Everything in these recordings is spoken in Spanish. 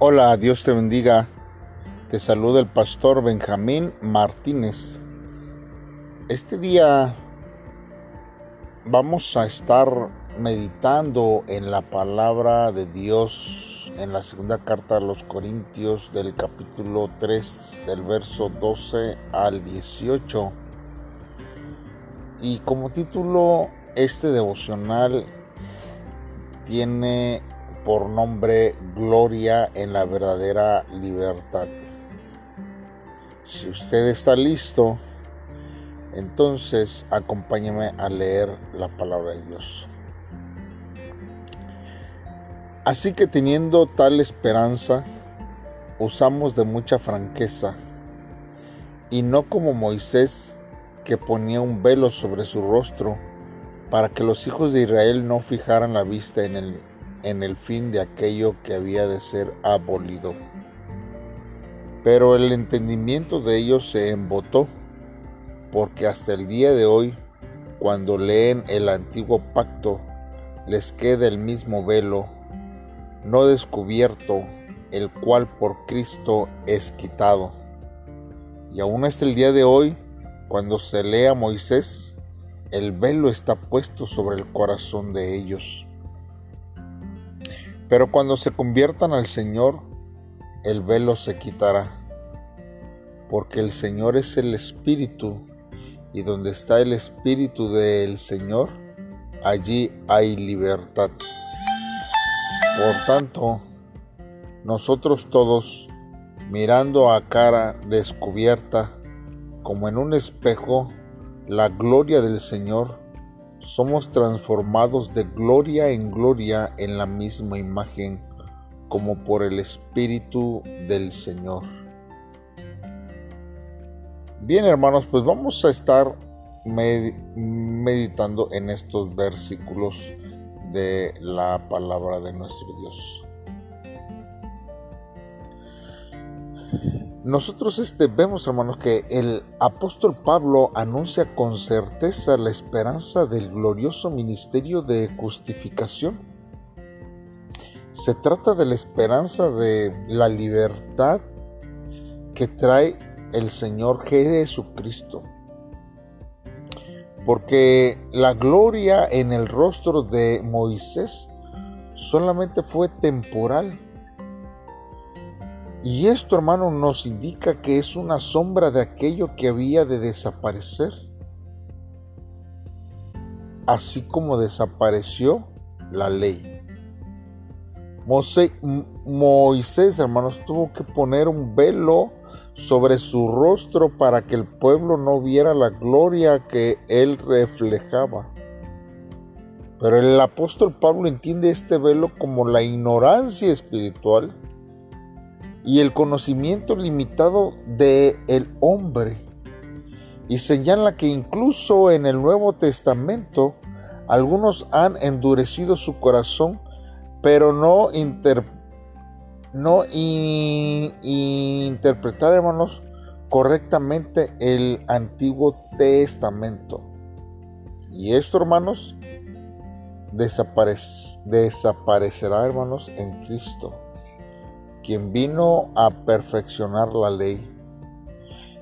Hola, Dios te bendiga. Te saluda el pastor Benjamín Martínez. Este día vamos a estar meditando en la palabra de Dios en la segunda carta a los Corintios del capítulo 3 del verso 12 al 18. Y como título, este devocional tiene por nombre Gloria en la verdadera libertad. Si usted está listo, entonces acompáñeme a leer la palabra de Dios. Así que teniendo tal esperanza, usamos de mucha franqueza, y no como Moisés, que ponía un velo sobre su rostro, para que los hijos de Israel no fijaran la vista en el en el fin de aquello que había de ser abolido. Pero el entendimiento de ellos se embotó, porque hasta el día de hoy, cuando leen el antiguo pacto, les queda el mismo velo, no descubierto, el cual por Cristo es quitado. Y aún hasta el día de hoy, cuando se lee a Moisés, el velo está puesto sobre el corazón de ellos. Pero cuando se conviertan al Señor, el velo se quitará, porque el Señor es el Espíritu, y donde está el Espíritu del Señor, allí hay libertad. Por tanto, nosotros todos, mirando a cara descubierta, como en un espejo, la gloria del Señor, somos transformados de gloria en gloria en la misma imagen, como por el Espíritu del Señor. Bien hermanos, pues vamos a estar meditando en estos versículos de la palabra de nuestro Dios. Nosotros este, vemos, hermanos, que el apóstol Pablo anuncia con certeza la esperanza del glorioso ministerio de justificación. Se trata de la esperanza de la libertad que trae el Señor Jesucristo. Porque la gloria en el rostro de Moisés solamente fue temporal y esto, hermano, nos indica que es una sombra de aquello que había de desaparecer. Así como desapareció la ley. Moisés, hermanos, tuvo que poner un velo sobre su rostro para que el pueblo no viera la gloria que él reflejaba. Pero el apóstol Pablo entiende este velo como la ignorancia espiritual y el conocimiento limitado de el hombre. Y señala que incluso en el Nuevo Testamento algunos han endurecido su corazón, pero no, no interpretar, hermanos, correctamente el Antiguo Testamento. Y esto, hermanos, desaparecerá, hermanos, en Cristo quien vino a perfeccionar la ley.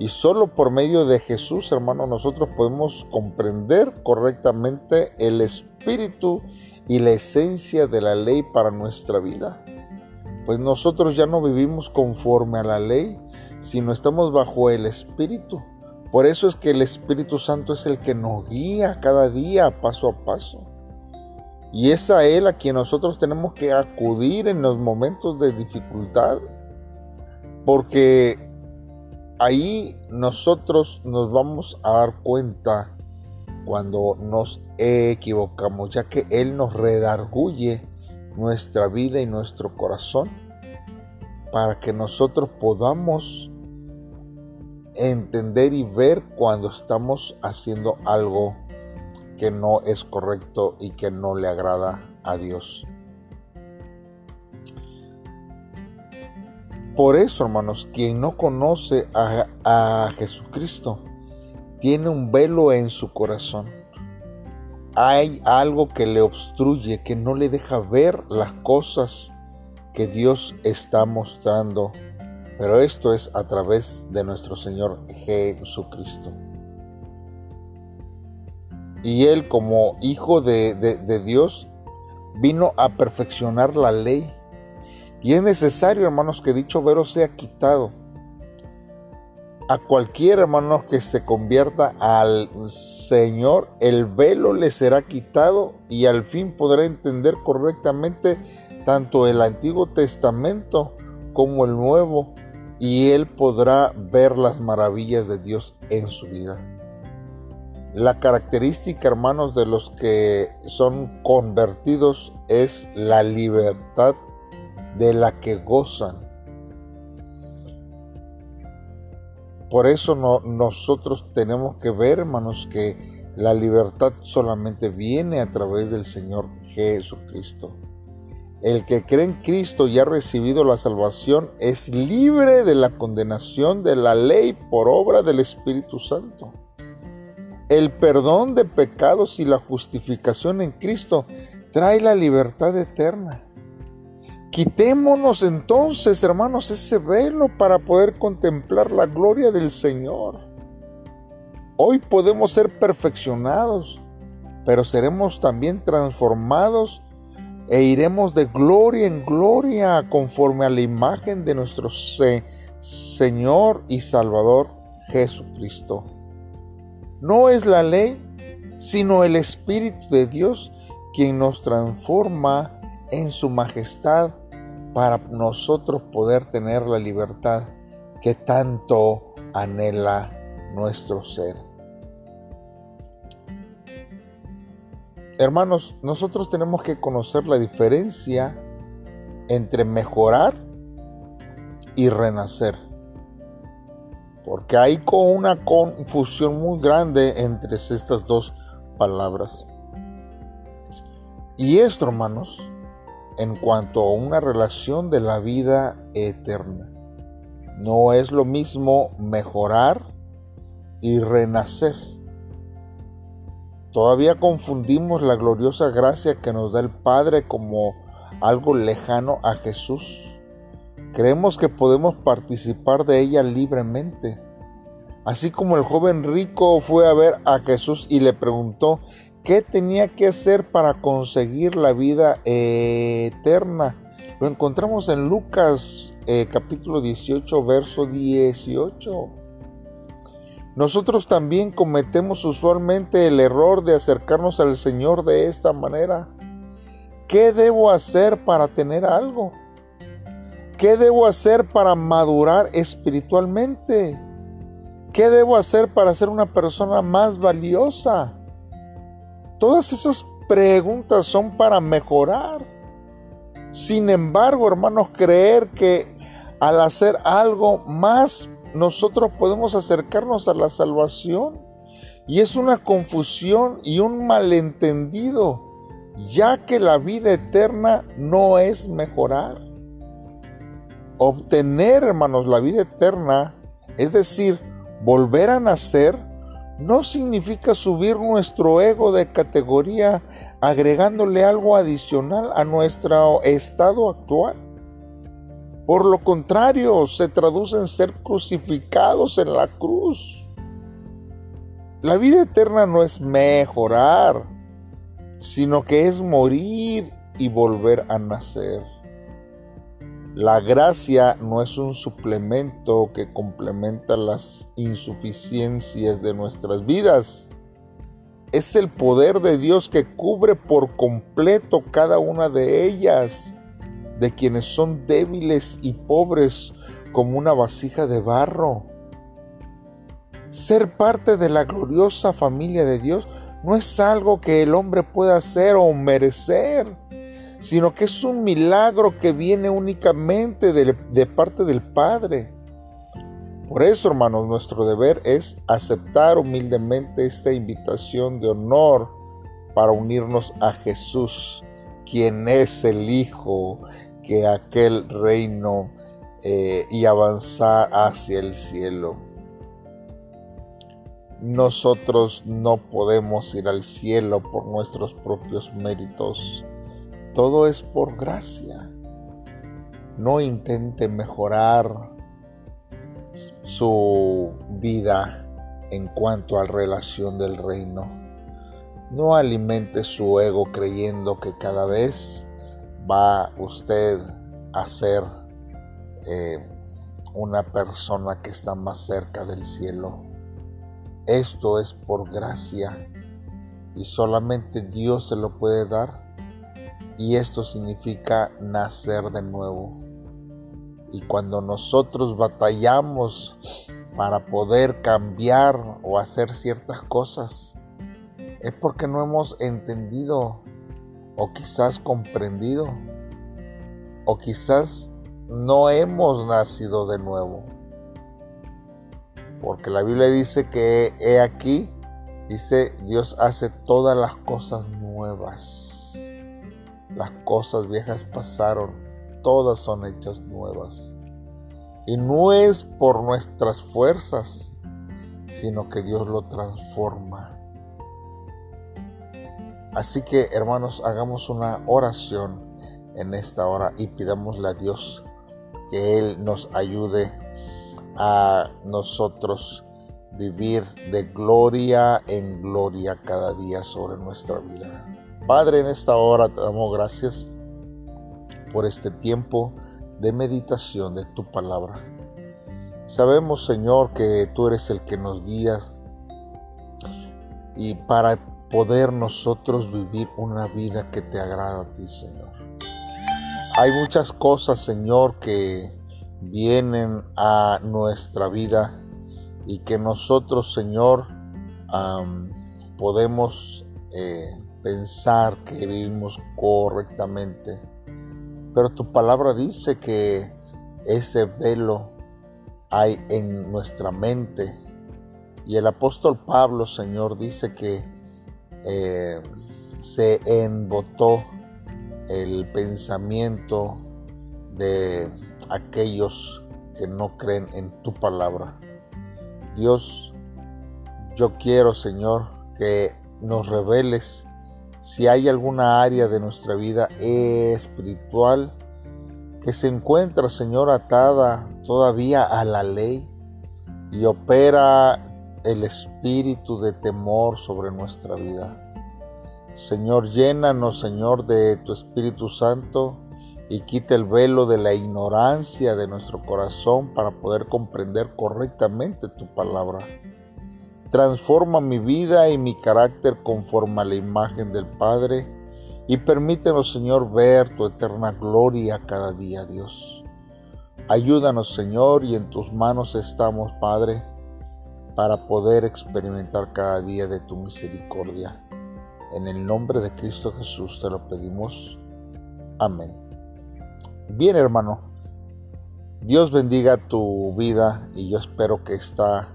Y solo por medio de Jesús, hermano, nosotros podemos comprender correctamente el espíritu y la esencia de la ley para nuestra vida. Pues nosotros ya no vivimos conforme a la ley, sino estamos bajo el espíritu. Por eso es que el Espíritu Santo es el que nos guía cada día, paso a paso. Y es a Él a quien nosotros tenemos que acudir en los momentos de dificultad, porque ahí nosotros nos vamos a dar cuenta cuando nos equivocamos, ya que Él nos redarguye nuestra vida y nuestro corazón para que nosotros podamos entender y ver cuando estamos haciendo algo que no es correcto y que no le agrada a Dios. Por eso, hermanos, quien no conoce a, Jesucristo tiene un velo en su corazón. Hay algo que le obstruye, que no le deja ver las cosas que Dios está mostrando, pero esto es a través de nuestro Señor Jesucristo. Y Él como Hijo de, de Dios vino a perfeccionar la ley. Y es necesario, hermanos, que dicho vero sea quitado a cualquier hermano que se convierta al Señor, el velo le será quitado y al fin podrá entender correctamente tanto el Antiguo Testamento como el Nuevo y él podrá ver las maravillas de Dios en su vida. La característica, hermanos, de los que son convertidos es la libertad de la que gozan Por eso nosotros tenemos que ver, hermanos, que la libertad solamente viene a través del Señor Jesucristo. El que cree en Cristo y ha recibido la salvación es libre de la condenación de la ley por obra del Espíritu Santo. El perdón de pecados y la justificación en Cristo trae la libertad eterna. Quitémonos entonces, hermanos, ese velo para poder contemplar la gloria del Señor. Hoy podemos ser perfeccionados, pero seremos también transformados e iremos de gloria en gloria conforme a la imagen de nuestro Señor y Salvador Jesucristo. No es la ley, sino el Espíritu de Dios quien nos transforma en su majestad para nosotros poder tener la libertad que tanto anhela nuestro ser. Hermanos, nosotros tenemos que conocer la diferencia entre mejorar y renacer. Porque hay una confusión muy grande entre estas dos palabras. Y esto, hermanos, en cuanto a una relación de la vida eterna. No es lo mismo mejorar y renacer. Todavía confundimos la gloriosa gracia que nos da el Padre como algo lejano a Jesús. Creemos que podemos participar de ella libremente. Así como el joven rico fue a ver a Jesús y le preguntó, ¿Qué tenía que hacer para conseguir la vida eterna? Lo encontramos en Lucas eh, capítulo 18, verso 18. Nosotros también cometemos usualmente el error de acercarnos al Señor de esta manera. ¿Qué debo hacer para tener algo? ¿Qué debo hacer para madurar espiritualmente? ¿Qué debo hacer para ser una persona más valiosa? Todas esas preguntas son para mejorar. Sin embargo, hermanos, creer que al hacer algo más nosotros podemos acercarnos a la salvación. Y es una confusión y un malentendido, ya que la vida eterna no es mejorar. Obtener, hermanos, la vida eterna, es decir, volver a nacer, no significa subir nuestro ego de categoría agregándole algo adicional a nuestro estado actual. Por lo contrario, se traduce en ser crucificados en la cruz. La vida eterna no es mejorar, sino que es morir y volver a nacer. La gracia no es un suplemento que complementa las insuficiencias de nuestras vidas. Es el poder de Dios que cubre por completo cada una de ellas, de quienes son débiles y pobres como una vasija de barro. Ser parte de la gloriosa familia de Dios no es algo que el hombre pueda hacer o merecer sino que es un milagro que viene únicamente de, parte del Padre. Por eso, hermanos, nuestro deber es aceptar humildemente esta invitación de honor para unirnos a Jesús, quien es el Hijo que aquel reino eh, y avanzar hacia el cielo. Nosotros no podemos ir al cielo por nuestros propios méritos todo es por gracia. no intente mejorar su vida en cuanto a relación del reino. No alimente su ego creyendo que cada vez va usted a ser eh, una persona que está más cerca del cielo. Esto es por gracia y solamente Dios se lo puede dar. Y esto significa nacer de nuevo. Y cuando nosotros batallamos para poder cambiar o hacer ciertas cosas, es porque no hemos entendido o quizás comprendido o quizás no hemos nacido de nuevo. Porque la Biblia dice que he aquí, dice, Dios hace todas las cosas nuevas. Las cosas viejas pasaron, todas son hechas nuevas. Y no es por nuestras fuerzas, sino que Dios lo transforma. Así que hermanos, hagamos una oración en esta hora y pidámosle a Dios que Él nos ayude a nosotros vivir de gloria en gloria cada día sobre nuestra vida. Padre, en esta hora te damos gracias por este tiempo de meditación de tu palabra. Sabemos, Señor, que tú eres el que nos guías y para poder nosotros vivir una vida que te agrada a ti, Señor. Hay muchas cosas, Señor, que vienen a nuestra vida y que nosotros, Señor, podemos eh, pensar que vivimos correctamente. Pero tu palabra dice que ese velo hay en nuestra mente. Y el apóstol Pablo, Señor, dice que eh, se embotó el pensamiento de aquellos que no creen en tu palabra. Dios, yo quiero, Señor, que nos reveles si hay alguna área de nuestra vida espiritual que se encuentra, Señor, atada todavía a la ley y opera el espíritu de temor sobre nuestra vida. Señor, llénanos, Señor, de tu Espíritu Santo y quita el velo de la ignorancia de nuestro corazón para poder comprender correctamente tu palabra. Transforma mi vida y mi carácter conforme a la imagen del Padre y permítenos, Señor, ver tu eterna gloria cada día, Dios. Ayúdanos, Señor, y en tus manos estamos, Padre para poder experimentar cada día de tu misericordia. En el nombre de Cristo Jesús te lo pedimos. Amén. Bien hermano, Dios bendiga tu vida y yo espero que esta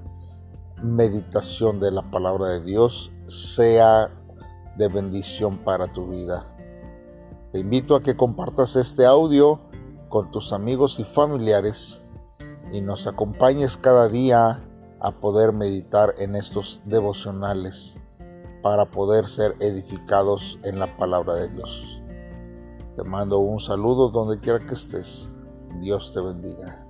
meditación de la palabra de Dios sea de bendición para tu vida. Te invito a que compartas este audio con tus amigos y familiares y nos acompañes cada día a poder meditar en estos devocionales para poder ser edificados en la palabra de Dios. Te mando un saludo donde quiera que estés. Dios te bendiga.